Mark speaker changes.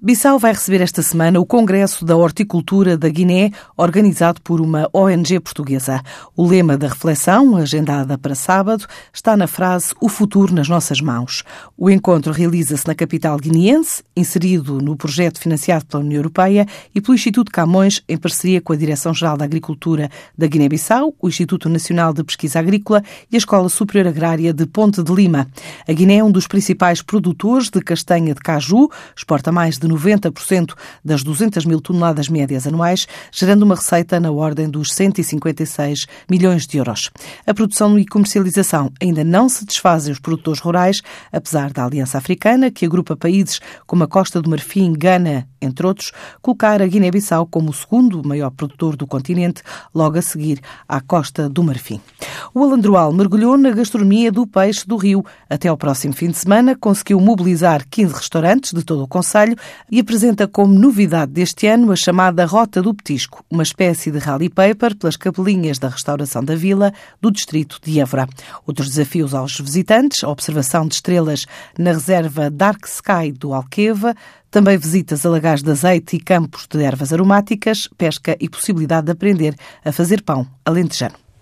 Speaker 1: Bissau vai receber esta semana o Congresso da Horticultura da Guiné, organizado por uma ONG portuguesa. O lema da reflexão, agendada para sábado, está na frase O futuro nas nossas mãos. O encontro realiza-se na capital guineense, inserido no projeto financiado pela União Europeia e pelo Instituto Camões, em parceria com a Direção-Geral da Agricultura da Guiné-Bissau, o Instituto Nacional de Pesquisa Agrícola e a Escola Superior Agrária de Ponte de Lima. A Guiné é um dos principais produtores de castanha de caju, exporta mais de 90% das 200 mil toneladas médias anuais, gerando uma receita na ordem dos 156 milhões de euros. A produção e comercialização ainda não se desfazem os produtores rurais, apesar da Aliança Africana, que agrupa países como a Costa do Marfim, Gana, entre outros, colocar a Guiné-Bissau como o segundo maior produtor do continente, logo a seguir à Costa do Marfim. O Alandroal mergulhou na gastronomia do peixe do rio. Até ao próximo fim de semana conseguiu mobilizar 15 restaurantes de todo o Conselho e apresenta como novidade deste ano a chamada Rota do Petisco, uma espécie de rally paper pelas capelinhas da restauração da vila do distrito de Évora. Outros desafios aos visitantes, a observação de estrelas na reserva Dark Sky do Alqueva, também visitas a lagares de azeite e campos de ervas aromáticas, pesca e possibilidade de aprender a fazer pão alentejano.